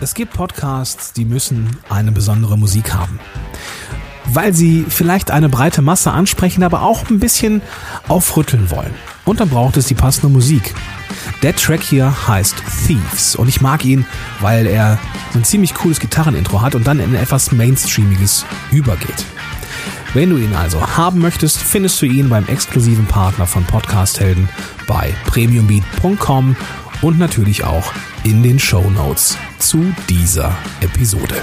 Es gibt Podcasts, die müssen eine besondere Musik haben. Weil sie vielleicht eine breite Masse ansprechen, aber auch ein bisschen aufrütteln wollen. Und dann braucht es die passende Musik. Der Track hier heißt Thieves und ich mag ihn, weil er so ein ziemlich cooles Gitarrenintro hat und dann in etwas Mainstreamiges übergeht. Wenn du ihn also haben möchtest, findest du ihn beim exklusiven Partner von Podcast Helden bei premiumbeat.com und natürlich auch in den Show Notes zu dieser Episode.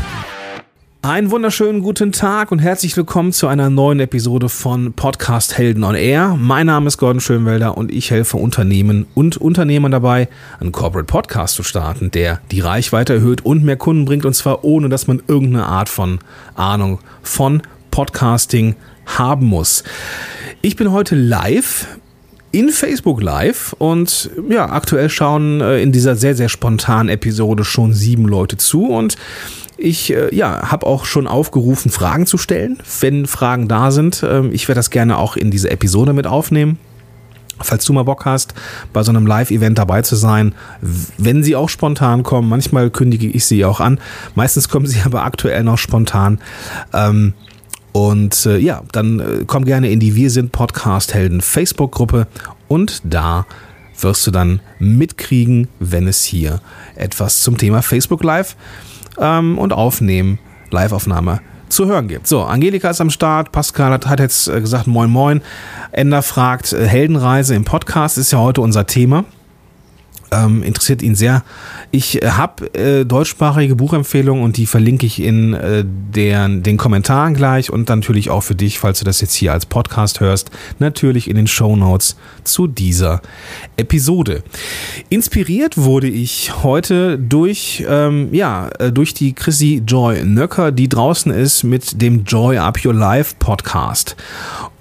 Einen wunderschönen guten Tag und herzlich willkommen zu einer neuen Episode von Podcast Helden on Air. Mein Name ist Gordon Schönwelder und ich helfe Unternehmen und Unternehmern dabei, einen Corporate Podcast zu starten, der die Reichweite erhöht und mehr Kunden bringt und zwar ohne, dass man irgendeine Art von Ahnung von Podcasting haben muss. Ich bin heute live in Facebook Live und ja, aktuell schauen äh, in dieser sehr, sehr spontanen Episode schon sieben Leute zu und ich äh, ja, habe auch schon aufgerufen, Fragen zu stellen, wenn Fragen da sind. Ähm, ich werde das gerne auch in diese Episode mit aufnehmen. Falls du mal Bock hast, bei so einem Live-Event dabei zu sein, wenn sie auch spontan kommen, manchmal kündige ich sie auch an, meistens kommen sie aber aktuell noch spontan. Ähm, und äh, ja, dann äh, komm gerne in die Wir sind Podcast Helden Facebook-Gruppe und da wirst du dann mitkriegen, wenn es hier etwas zum Thema Facebook Live ähm, und Aufnehmen, Live-Aufnahme zu hören gibt. So, Angelika ist am Start, Pascal hat, hat jetzt äh, gesagt Moin Moin. Ender fragt, äh, Heldenreise im Podcast ist ja heute unser Thema ähm, interessiert ihn sehr. Ich äh, habe äh, deutschsprachige Buchempfehlungen und die verlinke ich in äh, der, den Kommentaren gleich und natürlich auch für dich, falls du das jetzt hier als Podcast hörst, natürlich in den Show Notes zu dieser Episode. Inspiriert wurde ich heute durch, ähm, ja, äh, durch die Chrissy Joy Nöcker, die draußen ist mit dem Joy Up Your Life Podcast.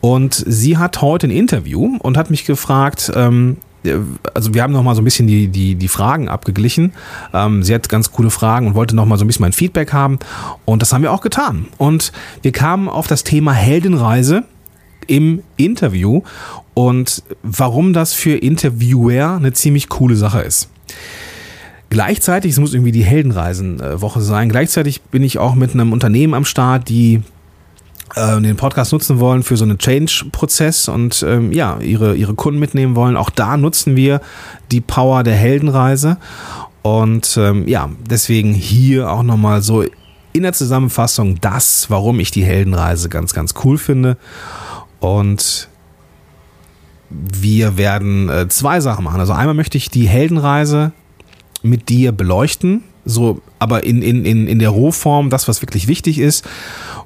Und sie hat heute ein Interview und hat mich gefragt, ähm, also wir haben noch mal so ein bisschen die, die, die Fragen abgeglichen. Ähm, sie hat ganz coole Fragen und wollte noch mal so ein bisschen mein Feedback haben. Und das haben wir auch getan. Und wir kamen auf das Thema Heldenreise im Interview und warum das für Interviewer eine ziemlich coole Sache ist. Gleichzeitig, es muss irgendwie die Heldenreisen-Woche sein, gleichzeitig bin ich auch mit einem Unternehmen am Start, die äh, den Podcast nutzen wollen für so einen Change-Prozess und ähm, ja, ihre, ihre Kunden mitnehmen wollen. Auch da nutzen wir die Power der Heldenreise. Und ähm, ja, deswegen hier auch nochmal so in der Zusammenfassung das, warum ich die Heldenreise ganz, ganz cool finde. Und wir werden äh, zwei Sachen machen. Also einmal möchte ich die Heldenreise mit dir beleuchten, so aber in, in, in, in der Rohform, das, was wirklich wichtig ist.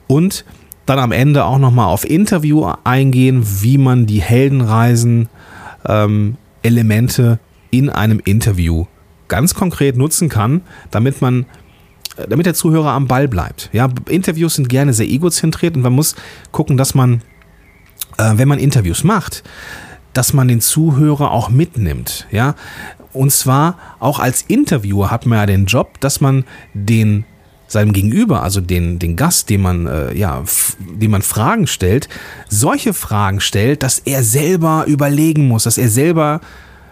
Und dann am Ende auch nochmal auf Interview eingehen, wie man die Heldenreisen ähm, in einem Interview ganz konkret nutzen kann, damit man äh, damit der Zuhörer am Ball bleibt. Ja, Interviews sind gerne sehr egozentriert und man muss gucken, dass man, äh, wenn man Interviews macht, dass man den Zuhörer auch mitnimmt. Ja, und zwar auch als Interviewer hat man ja den Job, dass man den seinem Gegenüber, also den, den Gast, dem man, äh, ja, dem man Fragen stellt, solche Fragen stellt, dass er selber überlegen muss, dass er selber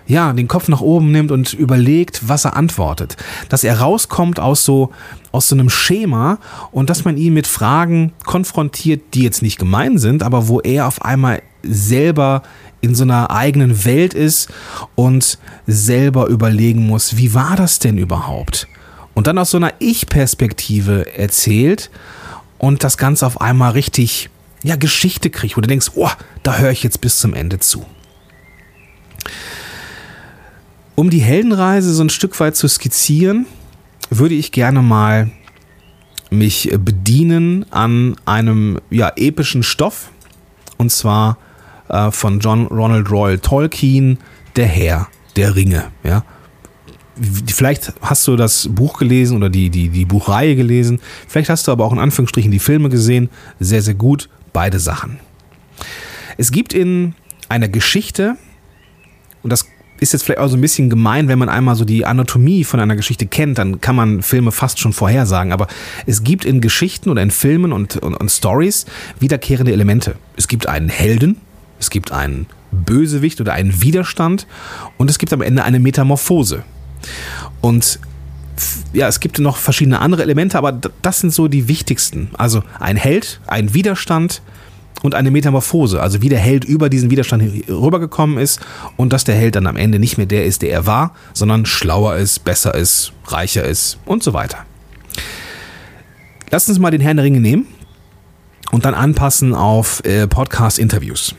ja, den Kopf nach oben nimmt und überlegt, was er antwortet. Dass er rauskommt aus so, aus so einem Schema und dass man ihn mit Fragen konfrontiert, die jetzt nicht gemein sind, aber wo er auf einmal selber in so einer eigenen Welt ist und selber überlegen muss, wie war das denn überhaupt? Und dann aus so einer Ich-Perspektive erzählt und das Ganze auf einmal richtig, ja, Geschichte kriegt, wo du denkst, oh, da höre ich jetzt bis zum Ende zu. Um die Heldenreise so ein Stück weit zu skizzieren, würde ich gerne mal mich bedienen an einem ja, epischen Stoff und zwar äh, von John Ronald Royal Tolkien, Der Herr der Ringe. Ja? Vielleicht hast du das Buch gelesen oder die, die, die Buchreihe gelesen. Vielleicht hast du aber auch in Anführungsstrichen die Filme gesehen. Sehr, sehr gut. Beide Sachen. Es gibt in einer Geschichte, und das ist jetzt vielleicht auch so ein bisschen gemein, wenn man einmal so die Anatomie von einer Geschichte kennt, dann kann man Filme fast schon vorhersagen. Aber es gibt in Geschichten oder in Filmen und, und, und Stories wiederkehrende Elemente. Es gibt einen Helden, es gibt einen Bösewicht oder einen Widerstand und es gibt am Ende eine Metamorphose. Und ja, es gibt noch verschiedene andere Elemente, aber das sind so die wichtigsten. Also ein Held, ein Widerstand und eine Metamorphose. Also wie der Held über diesen Widerstand rübergekommen ist und dass der Held dann am Ende nicht mehr der ist, der er war, sondern schlauer ist, besser ist, reicher ist und so weiter. Lass uns mal den Herrn der Ringe nehmen und dann anpassen auf äh, Podcast-Interviews.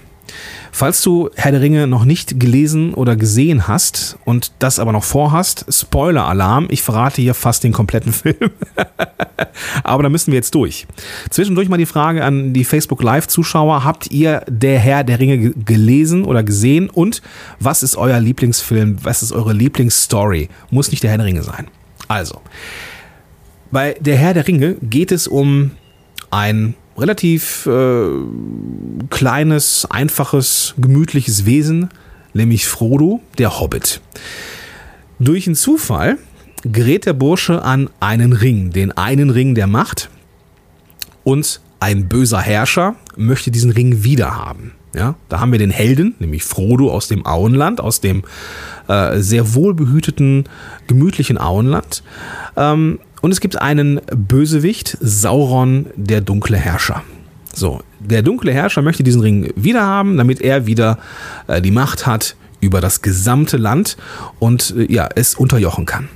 Falls du Herr der Ringe noch nicht gelesen oder gesehen hast und das aber noch vorhast, Spoiler-Alarm, ich verrate hier fast den kompletten Film. aber da müssen wir jetzt durch. Zwischendurch mal die Frage an die Facebook Live-Zuschauer, habt ihr Der Herr der Ringe gelesen oder gesehen und was ist euer Lieblingsfilm, was ist eure Lieblingsstory? Muss nicht Der Herr der Ringe sein. Also, bei Der Herr der Ringe geht es um ein relativ äh, kleines, einfaches, gemütliches Wesen, nämlich Frodo, der Hobbit. Durch einen Zufall gerät der Bursche an einen Ring, den einen Ring der Macht und ein böser Herrscher möchte diesen Ring wiederhaben. Ja, da haben wir den Helden, nämlich Frodo aus dem Auenland, aus dem äh, sehr wohlbehüteten, gemütlichen Auenland. Ähm, und es gibt einen Bösewicht, Sauron, der dunkle Herrscher. So, der dunkle Herrscher möchte diesen Ring wiederhaben, damit er wieder äh, die Macht hat über das gesamte Land und äh, ja, es unterjochen kann.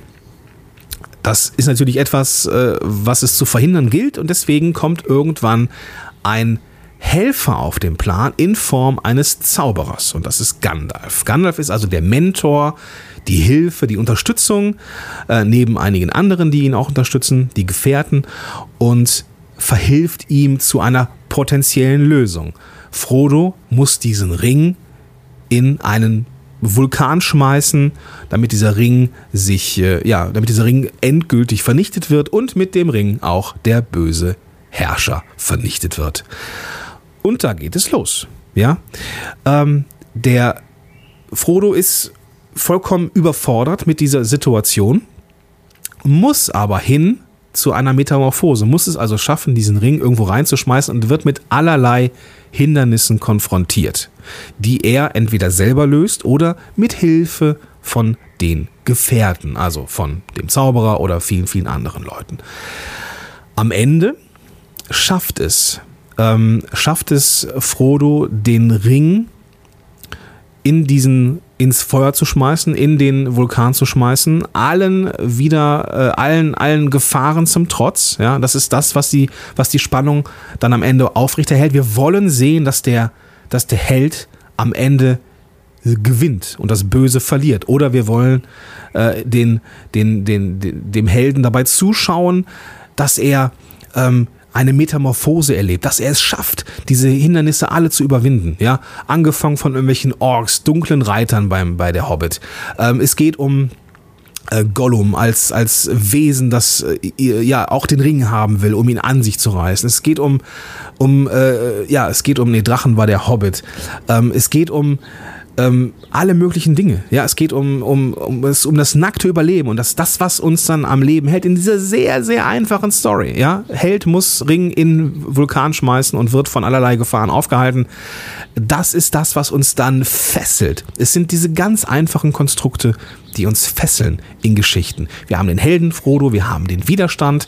Das ist natürlich etwas, äh, was es zu verhindern gilt und deswegen kommt irgendwann ein Helfer auf den Plan in Form eines Zauberers und das ist Gandalf. Gandalf ist also der Mentor, die Hilfe, die Unterstützung, äh, neben einigen anderen, die ihn auch unterstützen, die Gefährten und verhilft ihm zu einer potenziellen Lösung. Frodo muss diesen Ring in einen Vulkan schmeißen, damit dieser Ring sich, äh, ja, damit dieser Ring endgültig vernichtet wird und mit dem Ring auch der böse Herrscher vernichtet wird. Und da geht es los. Ja, ähm, der Frodo ist vollkommen überfordert mit dieser Situation, muss aber hin zu einer Metamorphose, muss es also schaffen, diesen Ring irgendwo reinzuschmeißen und wird mit allerlei Hindernissen konfrontiert, die er entweder selber löst oder mit Hilfe von den Gefährten, also von dem Zauberer oder vielen, vielen anderen Leuten. Am Ende schafft es, ähm, schafft es Frodo, den Ring in diesen ins Feuer zu schmeißen, in den Vulkan zu schmeißen, allen wieder, äh, allen, allen Gefahren zum Trotz. Ja, das ist das, was die, was die Spannung dann am Ende aufrechterhält. Wir wollen sehen, dass der, dass der Held am Ende gewinnt und das Böse verliert. Oder wir wollen äh, den, den, den, dem Helden dabei zuschauen, dass er ähm, eine Metamorphose erlebt, dass er es schafft, diese Hindernisse alle zu überwinden. Ja, angefangen von irgendwelchen Orks, dunklen Reitern beim bei der Hobbit. Ähm, es geht um äh, Gollum als, als Wesen, das äh, ja auch den Ring haben will, um ihn an sich zu reißen. Es geht um, um äh, ja, es geht um, nee, Drachen war der Hobbit. Ähm, es geht um ähm, alle möglichen Dinge. Ja, es geht um, um, um, es, um das nackte Überleben und das, das, was uns dann am Leben hält, in dieser sehr, sehr einfachen Story. Ja, Held muss Ring in Vulkan schmeißen und wird von allerlei Gefahren aufgehalten. Das ist das, was uns dann fesselt. Es sind diese ganz einfachen Konstrukte, die uns fesseln in Geschichten. Wir haben den Helden Frodo, wir haben den Widerstand,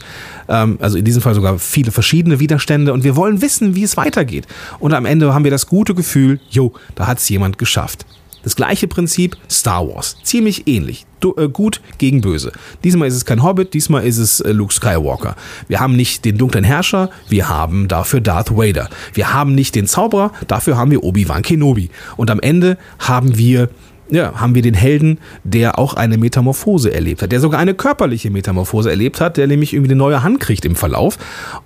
ähm, also in diesem Fall sogar viele verschiedene Widerstände und wir wollen wissen, wie es weitergeht. Und am Ende haben wir das gute Gefühl, jo, da hat es jemand geschafft. Das gleiche Prinzip Star Wars. Ziemlich ähnlich. Du, äh, gut gegen böse. Diesmal ist es kein Hobbit, diesmal ist es äh, Luke Skywalker. Wir haben nicht den dunklen Herrscher, wir haben dafür Darth Vader. Wir haben nicht den Zauberer, dafür haben wir Obi-Wan Kenobi. Und am Ende haben wir ja, haben wir den Helden, der auch eine Metamorphose erlebt hat, der sogar eine körperliche Metamorphose erlebt hat, der nämlich irgendwie eine neue Hand kriegt im Verlauf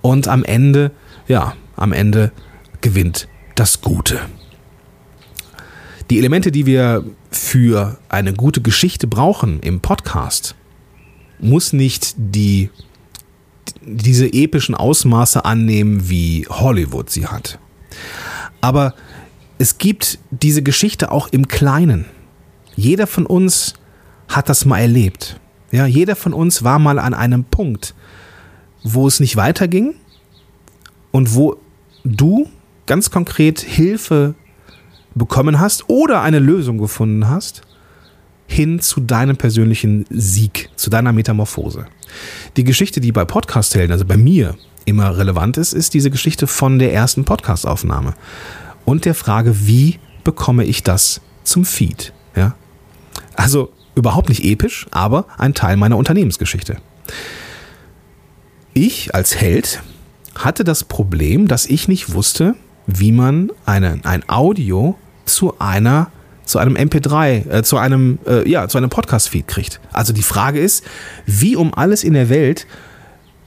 und am Ende, ja, am Ende gewinnt das Gute. Die Elemente, die wir für eine gute Geschichte brauchen im Podcast, muss nicht die, diese epischen Ausmaße annehmen, wie Hollywood sie hat. Aber es gibt diese Geschichte auch im Kleinen. Jeder von uns hat das mal erlebt. Ja, jeder von uns war mal an einem Punkt, wo es nicht weiterging und wo du ganz konkret Hilfe bekommen hast oder eine Lösung gefunden hast hin zu deinem persönlichen Sieg, zu deiner Metamorphose. Die Geschichte, die bei Podcast-Helden, also bei mir, immer relevant ist, ist diese Geschichte von der ersten Podcast-Aufnahme und der Frage, wie bekomme ich das zum Feed? Ja? Also überhaupt nicht episch, aber ein Teil meiner Unternehmensgeschichte. Ich als Held hatte das Problem, dass ich nicht wusste, wie man eine, ein Audio zu einer zu einem MP3, äh, zu einem äh, ja, zu einem Podcast Feed kriegt. Also die Frage ist, wie um alles in der Welt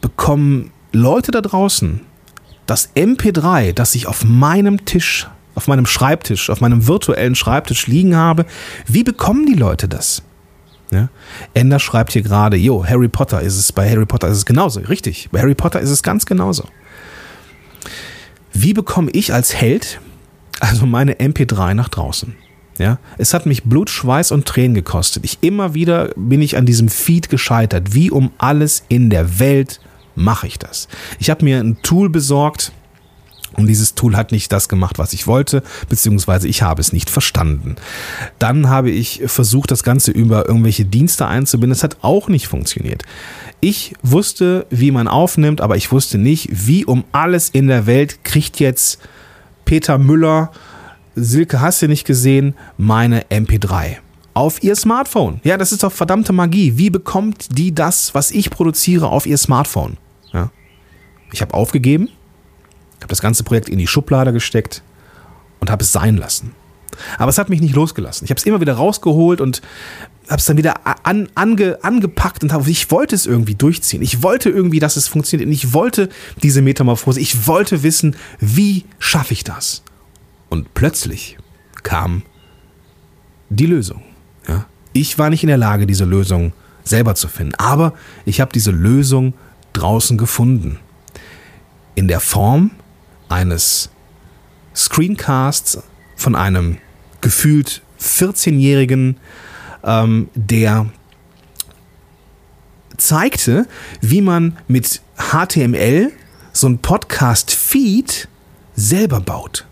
bekommen Leute da draußen das MP3, das ich auf meinem Tisch, auf meinem Schreibtisch, auf meinem virtuellen Schreibtisch liegen habe, wie bekommen die Leute das? Ja? Ender schreibt hier gerade, jo, Harry Potter ist es, bei Harry Potter ist es genauso, richtig. Bei Harry Potter ist es ganz genauso. Wie bekomme ich als Held also meine MP3 nach draußen? Ja, es hat mich Blut, Schweiß und Tränen gekostet. Ich immer wieder bin ich an diesem Feed gescheitert. Wie um alles in der Welt mache ich das? Ich habe mir ein Tool besorgt, und dieses Tool hat nicht das gemacht, was ich wollte, beziehungsweise ich habe es nicht verstanden. Dann habe ich versucht, das Ganze über irgendwelche Dienste einzubinden. Es hat auch nicht funktioniert. Ich wusste, wie man aufnimmt, aber ich wusste nicht, wie um alles in der Welt kriegt jetzt Peter Müller, Silke hast du nicht gesehen, meine MP3 auf ihr Smartphone. Ja, das ist doch verdammte Magie. Wie bekommt die das, was ich produziere, auf ihr Smartphone? Ja. Ich habe aufgegeben habe das ganze Projekt in die Schublade gesteckt und habe es sein lassen. Aber es hat mich nicht losgelassen. Ich habe es immer wieder rausgeholt und habe es dann wieder an, ange, angepackt und hab, ich wollte es irgendwie durchziehen. Ich wollte irgendwie, dass es funktioniert. Und ich wollte diese Metamorphose. Ich wollte wissen, wie schaffe ich das? Und plötzlich kam die Lösung. Ja? Ich war nicht in der Lage, diese Lösung selber zu finden. Aber ich habe diese Lösung draußen gefunden. In der Form eines Screencasts von einem gefühlt 14-Jährigen, ähm, der zeigte, wie man mit HTML so ein Podcast-Feed selber baut.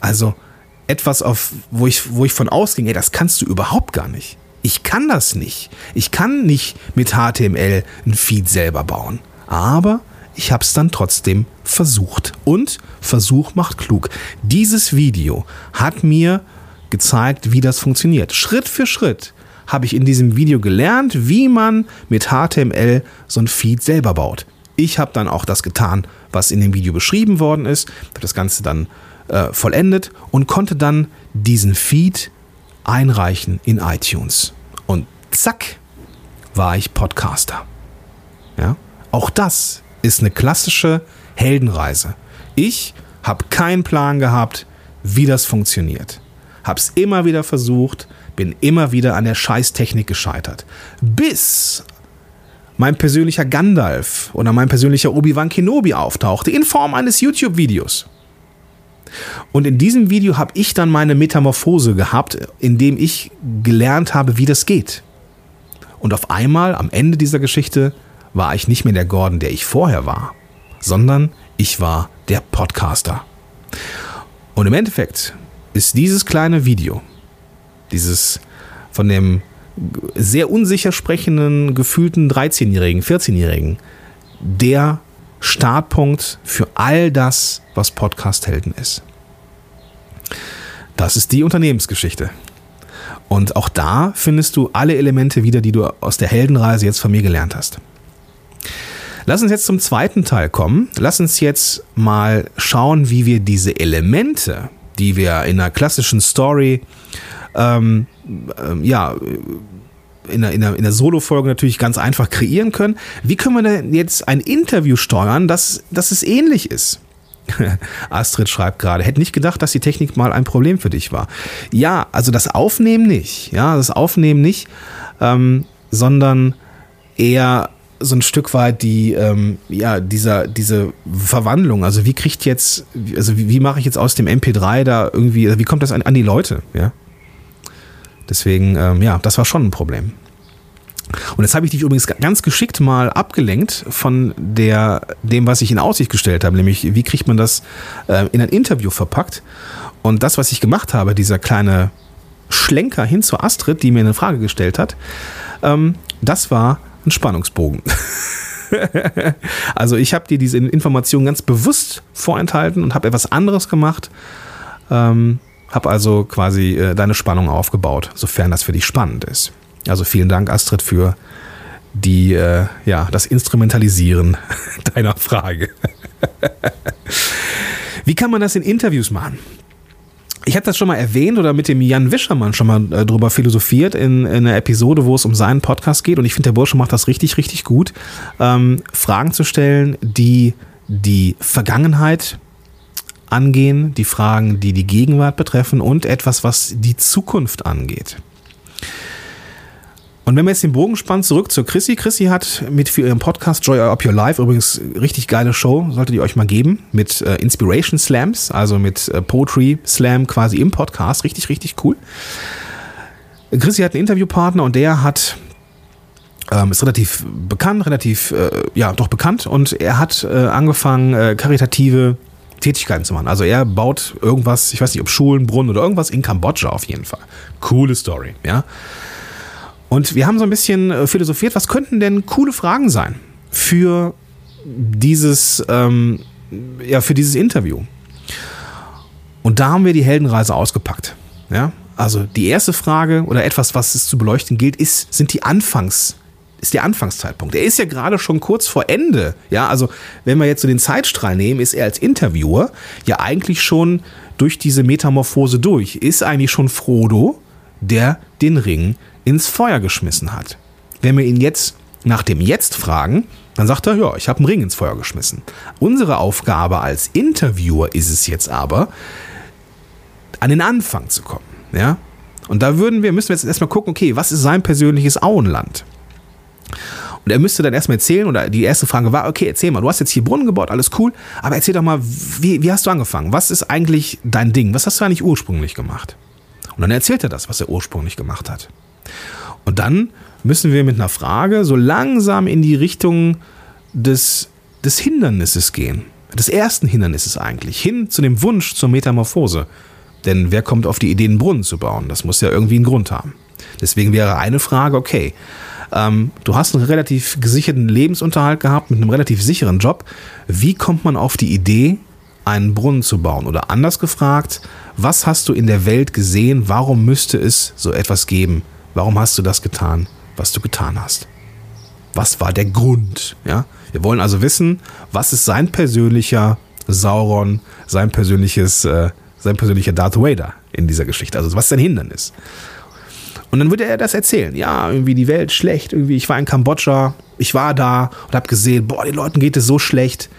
Also etwas, auf, wo, ich, wo ich von ausging, ey, das kannst du überhaupt gar nicht. Ich kann das nicht. Ich kann nicht mit HTML ein Feed selber bauen. Aber ich habe es dann trotzdem versucht. Und Versuch macht klug. Dieses Video hat mir gezeigt, wie das funktioniert. Schritt für Schritt habe ich in diesem Video gelernt, wie man mit HTML so ein Feed selber baut. Ich habe dann auch das getan, was in dem Video beschrieben worden ist, habe das Ganze dann äh, vollendet und konnte dann diesen Feed einreichen in iTunes. Und zack, war ich Podcaster. Ja? Auch das ist eine klassische Heldenreise. Ich habe keinen Plan gehabt, wie das funktioniert. Hab's immer wieder versucht, bin immer wieder an der Scheißtechnik gescheitert. Bis mein persönlicher Gandalf oder mein persönlicher Obi-Wan Kenobi auftauchte in Form eines YouTube-Videos. Und in diesem Video habe ich dann meine Metamorphose gehabt, indem ich gelernt habe, wie das geht. Und auf einmal am Ende dieser Geschichte war ich nicht mehr der Gordon, der ich vorher war, sondern ich war der Podcaster. Und im Endeffekt ist dieses kleine Video, dieses von dem sehr unsicher sprechenden, gefühlten 13-Jährigen, 14-Jährigen, der Startpunkt für all das, was Podcast-Helden ist. Das ist die Unternehmensgeschichte. Und auch da findest du alle Elemente wieder, die du aus der Heldenreise jetzt von mir gelernt hast. Lass uns jetzt zum zweiten Teil kommen. Lass uns jetzt mal schauen, wie wir diese Elemente, die wir in einer klassischen Story, ähm, ähm, ja, in einer, in einer, in einer Solo-Folge natürlich ganz einfach kreieren können. Wie können wir denn jetzt ein Interview steuern, dass, dass es ähnlich ist? Astrid schreibt gerade, hätte nicht gedacht, dass die Technik mal ein Problem für dich war. Ja, also das Aufnehmen nicht, ja, das Aufnehmen nicht, ähm, sondern eher so ein Stück weit die, ähm, ja, dieser, diese Verwandlung. Also wie kriegt jetzt, also wie, wie mache ich jetzt aus dem MP3 da irgendwie, also wie kommt das an, an die Leute, ja? Deswegen, ähm, ja, das war schon ein Problem. Und jetzt habe ich dich übrigens ganz geschickt mal abgelenkt von der, dem, was ich in Aussicht gestellt habe, nämlich wie kriegt man das äh, in ein Interview verpackt. Und das, was ich gemacht habe, dieser kleine Schlenker hin zu Astrid, die mir eine Frage gestellt hat, ähm, das war ein Spannungsbogen. also ich habe dir diese Information ganz bewusst vorenthalten und habe etwas anderes gemacht. Ähm, habe also quasi äh, deine Spannung aufgebaut, sofern das für dich spannend ist. Also vielen Dank, Astrid, für die, äh, ja, das Instrumentalisieren deiner Frage. Wie kann man das in Interviews machen? Ich habe das schon mal erwähnt oder mit dem Jan Wischermann schon mal äh, drüber philosophiert in, in, einer Episode, wo es um seinen Podcast geht. Und ich finde, der Bursche macht das richtig, richtig gut, ähm, Fragen zu stellen, die die Vergangenheit angehen, die Fragen, die die Gegenwart betreffen und etwas, was die Zukunft angeht. Und wenn man jetzt den Bogen spannt, zurück zur Chrissy. Chrissy hat mit für ihren Podcast Joy Up Your Life übrigens richtig geile Show, solltet ihr euch mal geben, mit äh, Inspiration Slams, also mit äh, Poetry Slam quasi im Podcast. Richtig, richtig cool. Chrissy hat einen Interviewpartner und der hat ähm, ist relativ bekannt, relativ, äh, ja, doch bekannt und er hat äh, angefangen, äh, karitative Tätigkeiten zu machen. Also er baut irgendwas, ich weiß nicht, ob Schulen, Brunnen oder irgendwas in Kambodscha auf jeden Fall. Coole Story, ja. Und wir haben so ein bisschen äh, philosophiert, was könnten denn coole Fragen sein für dieses, ähm, ja, für dieses Interview. Und da haben wir die Heldenreise ausgepackt. Ja? Also die erste Frage oder etwas, was es zu beleuchten gilt, ist, sind die Anfangs, ist der Anfangszeitpunkt. Er ist ja gerade schon kurz vor Ende. Ja, also wenn wir jetzt so den Zeitstrahl nehmen, ist er als Interviewer ja eigentlich schon durch diese Metamorphose durch. Ist eigentlich schon Frodo, der den Ring ins Feuer geschmissen hat. Wenn wir ihn jetzt nach dem Jetzt fragen, dann sagt er, ja, ich habe einen Ring ins Feuer geschmissen. Unsere Aufgabe als Interviewer ist es jetzt aber, an den Anfang zu kommen. Ja? Und da würden wir, müssen wir jetzt erstmal gucken, okay, was ist sein persönliches Auenland? Und er müsste dann erstmal erzählen, oder die erste Frage war, okay, erzähl mal, du hast jetzt hier Brunnen gebaut, alles cool, aber erzähl doch mal, wie, wie hast du angefangen? Was ist eigentlich dein Ding? Was hast du eigentlich ursprünglich gemacht? Und dann erzählt er das, was er ursprünglich gemacht hat. Und dann müssen wir mit einer Frage so langsam in die Richtung des, des Hindernisses gehen. Des ersten Hindernisses eigentlich. Hin zu dem Wunsch zur Metamorphose. Denn wer kommt auf die Idee, einen Brunnen zu bauen? Das muss ja irgendwie einen Grund haben. Deswegen wäre eine Frage, okay, ähm, du hast einen relativ gesicherten Lebensunterhalt gehabt mit einem relativ sicheren Job. Wie kommt man auf die Idee, einen Brunnen zu bauen? Oder anders gefragt, was hast du in der Welt gesehen? Warum müsste es so etwas geben? Warum hast du das getan, was du getan hast? Was war der Grund? Ja? Wir wollen also wissen, was ist sein persönlicher Sauron, sein persönliches, äh, sein persönlicher Darth Vader in dieser Geschichte? Also was ist sein Hindernis? Und dann würde er das erzählen. Ja, irgendwie die Welt schlecht. Irgendwie, ich war in Kambodscha, ich war da und habe gesehen, boah, den Leuten geht es so schlecht.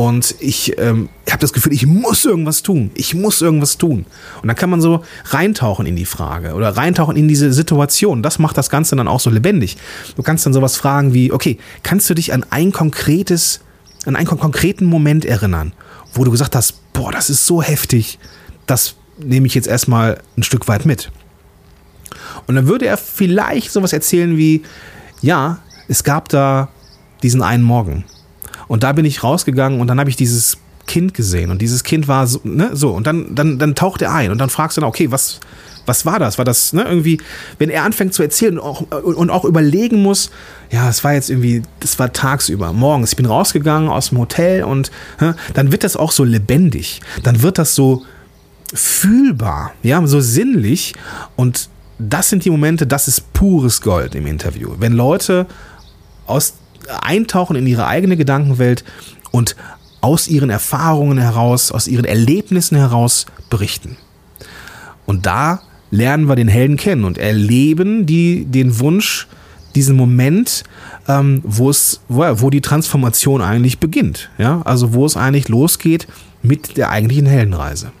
Und ich ähm, habe das Gefühl, ich muss irgendwas tun. Ich muss irgendwas tun. Und dann kann man so reintauchen in die Frage oder reintauchen in diese Situation. Das macht das Ganze dann auch so lebendig. Du kannst dann sowas fragen wie, okay, kannst du dich an ein konkretes, an einen konkreten Moment erinnern, wo du gesagt hast, boah, das ist so heftig, das nehme ich jetzt erstmal ein Stück weit mit. Und dann würde er vielleicht sowas erzählen wie, ja, es gab da diesen einen Morgen. Und da bin ich rausgegangen und dann habe ich dieses Kind gesehen. Und dieses Kind war so, ne, so. Und dann, dann, dann taucht er ein und dann fragst du dann, okay, was, was war das? War das ne, irgendwie, wenn er anfängt zu erzählen und auch, und auch überlegen muss, ja, es war jetzt irgendwie, das war tagsüber, morgens, ich bin rausgegangen aus dem Hotel und ne, dann wird das auch so lebendig, dann wird das so fühlbar, ja, so sinnlich. Und das sind die Momente, das ist pures Gold im Interview. Wenn Leute aus eintauchen in ihre eigene Gedankenwelt und aus ihren Erfahrungen heraus, aus ihren Erlebnissen heraus berichten. Und da lernen wir den Helden kennen und erleben die, den Wunsch, diesen Moment, ähm, wo es, wo, wo die Transformation eigentlich beginnt. Ja? Also wo es eigentlich losgeht mit der eigentlichen Heldenreise.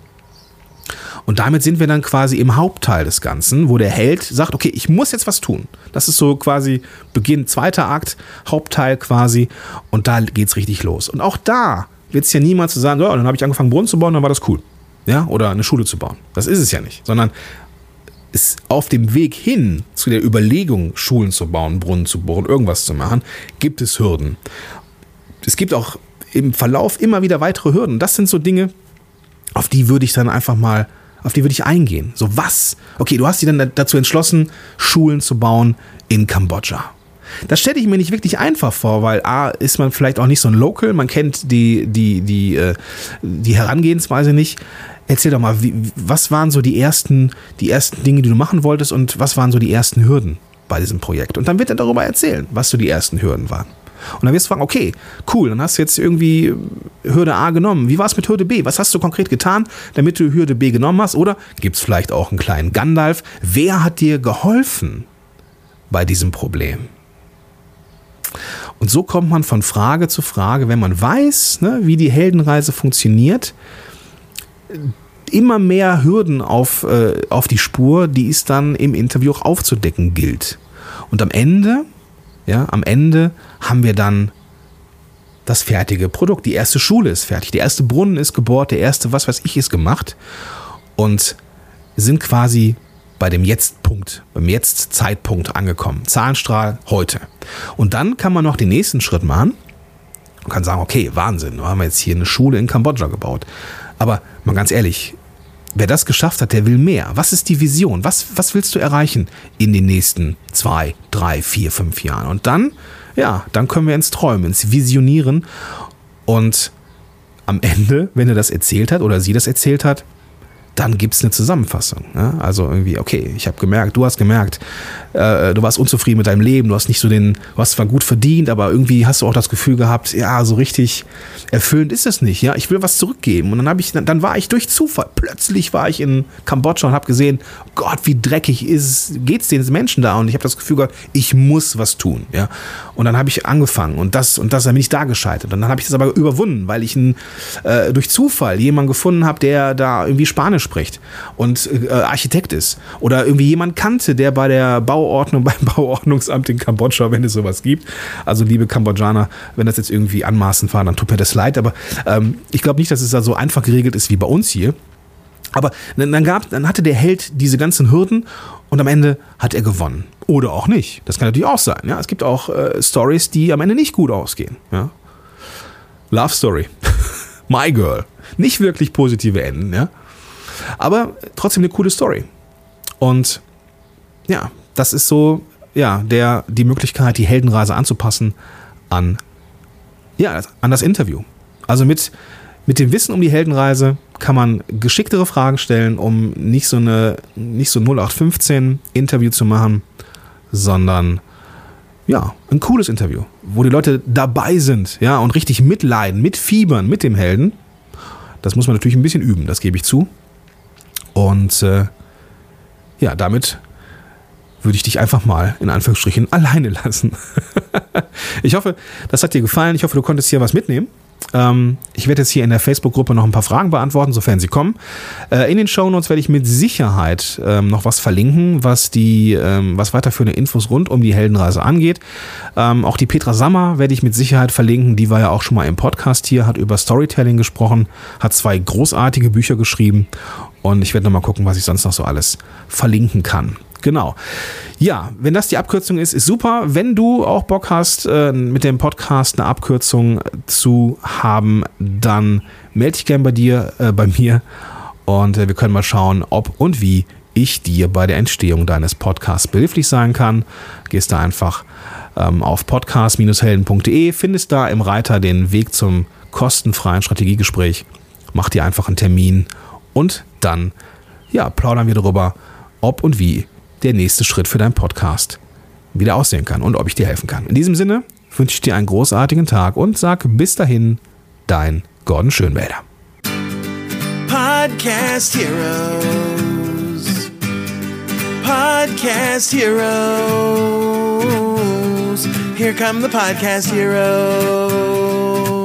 Und damit sind wir dann quasi im Hauptteil des Ganzen, wo der Held sagt, okay, ich muss jetzt was tun. Das ist so quasi Beginn, zweiter Akt, Hauptteil quasi. Und da geht's richtig los. Und auch da wird es ja niemals zu sagen, oh, dann habe ich angefangen, Brunnen zu bauen, dann war das cool. Ja, oder eine Schule zu bauen. Das ist es ja nicht. Sondern ist auf dem Weg hin zu der Überlegung, Schulen zu bauen, Brunnen zu bohren, irgendwas zu machen, gibt es Hürden. Es gibt auch im Verlauf immer wieder weitere Hürden. Das sind so Dinge, auf die würde ich dann einfach mal Auf die würde ich eingehen. So was? Okay, du hast dich dann dazu entschlossen, Schulen zu bauen in Kambodscha. Das stelle ich mir nicht wirklich einfach vor, weil A, ist man vielleicht auch nicht so ein Local, man kennt die, die, die, äh, die Herangehensweise nicht. Erzähl doch mal, wie, was waren so die ersten, die ersten Dinge, die du machen wolltest und was waren so die ersten Hürden bei diesem Projekt? Und dann wird er darüber erzählen, was so die ersten Hürden waren. Und dann wirst du fragen, okay, cool, dann hast du jetzt irgendwie Hürde A genommen. Wie war es mit Hürde B? Was hast du konkret getan, damit du Hürde B genommen hast? Oder gibt es vielleicht auch einen kleinen Gandalf? Wer hat dir geholfen bei diesem Problem? Und so kommt man von Frage zu Frage, wenn man weiß, ne, wie die Heldenreise funktioniert, immer mehr Hürden auf, äh, auf die Spur, die es dann im Interview auch aufzudecken gilt. Und am Ende, ja, am Ende haben wir dann das fertige Produkt. Die erste Schule ist fertig, der erste Brunnen ist gebohrt, der erste, was weiß ich, ist gemacht und sind quasi bei dem Jetzt-Punkt, beim Jetzt-Zeitpunkt angekommen. Zahlenstrahl heute. Und dann kann man noch den nächsten Schritt machen und kann sagen, okay, Wahnsinn, wir haben jetzt hier eine Schule in Kambodscha gebaut. Aber mal ganz ehrlich, wer das geschafft hat, der will mehr. Was ist die Vision? Was, was willst du erreichen in den nächsten zwei, drei, vier, fünf Jahren? Und dann, ja, dann können wir ins Träumen, ins Visionieren. Und am Ende, wenn er das erzählt hat oder sie das erzählt hat, dann gibt es eine Zusammenfassung. Ja? Also irgendwie, okay, ich habe gemerkt, du hast gemerkt, äh, du warst unzufrieden mit deinem Leben, du hast nicht so den, du hast zwar gut verdient, aber irgendwie hast du auch das Gefühl gehabt, ja, so richtig erfüllend ist es nicht. Ja, ich will was zurückgeben. Und dann habe ich, dann war ich durch Zufall, plötzlich war ich in Kambodscha und habe gesehen, Gott, wie dreckig ist, geht's den Menschen da? Und ich habe das Gefühl gehabt, ich muss was tun. Ja, und dann habe ich angefangen und das und das, dann bin ich da gescheitert. Und dann habe ich das aber überwunden, weil ich ein, äh, durch Zufall jemanden gefunden habe, der da irgendwie Spanisch spricht und äh, Architekt ist oder irgendwie jemand kannte, der bei der Bauordnung, beim Bauordnungsamt in Kambodscha, wenn es sowas gibt, also liebe Kambodschaner, wenn das jetzt irgendwie anmaßend war, dann tut mir das leid, aber ähm, ich glaube nicht, dass es da so einfach geregelt ist wie bei uns hier. Aber dann, gab, dann hatte der Held diese ganzen Hürden und am Ende hat er gewonnen. Oder auch nicht. Das kann natürlich auch sein. Ja? Es gibt auch äh, Stories, die am Ende nicht gut ausgehen. Ja? Love Story. My Girl. Nicht wirklich positive Enden. Ja? Aber trotzdem eine coole Story. Und ja, das ist so, ja, der, die Möglichkeit, die Heldenreise anzupassen an, ja, an das Interview. Also mit, mit dem Wissen um die Heldenreise kann man geschicktere Fragen stellen, um nicht so eine, nicht so 0815 Interview zu machen, sondern ja, ein cooles Interview, wo die Leute dabei sind, ja, und richtig mitleiden, mitfiebern mit dem Helden. Das muss man natürlich ein bisschen üben, das gebe ich zu. Und äh, ja, damit würde ich dich einfach mal in Anführungsstrichen alleine lassen. ich hoffe, das hat dir gefallen. Ich hoffe, du konntest hier was mitnehmen. Ähm, ich werde jetzt hier in der Facebook-Gruppe noch ein paar Fragen beantworten, sofern sie kommen. Äh, in den Shownotes werde ich mit Sicherheit ähm, noch was verlinken, was die, ähm, was weiterführende Infos rund um die Heldenreise angeht. Ähm, auch die Petra Sammer werde ich mit Sicherheit verlinken. Die war ja auch schon mal im Podcast hier, hat über Storytelling gesprochen, hat zwei großartige Bücher geschrieben und ich werde noch mal gucken, was ich sonst noch so alles verlinken kann. Genau. Ja, wenn das die Abkürzung ist, ist super. Wenn du auch Bock hast, äh, mit dem Podcast eine Abkürzung zu haben, dann melde dich gerne bei dir, äh, bei mir und äh, wir können mal schauen, ob und wie ich dir bei der Entstehung deines Podcasts behilflich sein kann. Gehst da einfach ähm, auf podcast-helden.de, findest da im Reiter den Weg zum kostenfreien Strategiegespräch. Mach dir einfach einen Termin und dann ja, plaudern wir darüber, ob und wie der nächste Schritt für deinen Podcast wieder aussehen kann und ob ich dir helfen kann. In diesem Sinne wünsche ich dir einen großartigen Tag und sag bis dahin, dein Gordon Schönwälder. Podcast Heroes. Podcast Heroes. Here come the Podcast Heroes.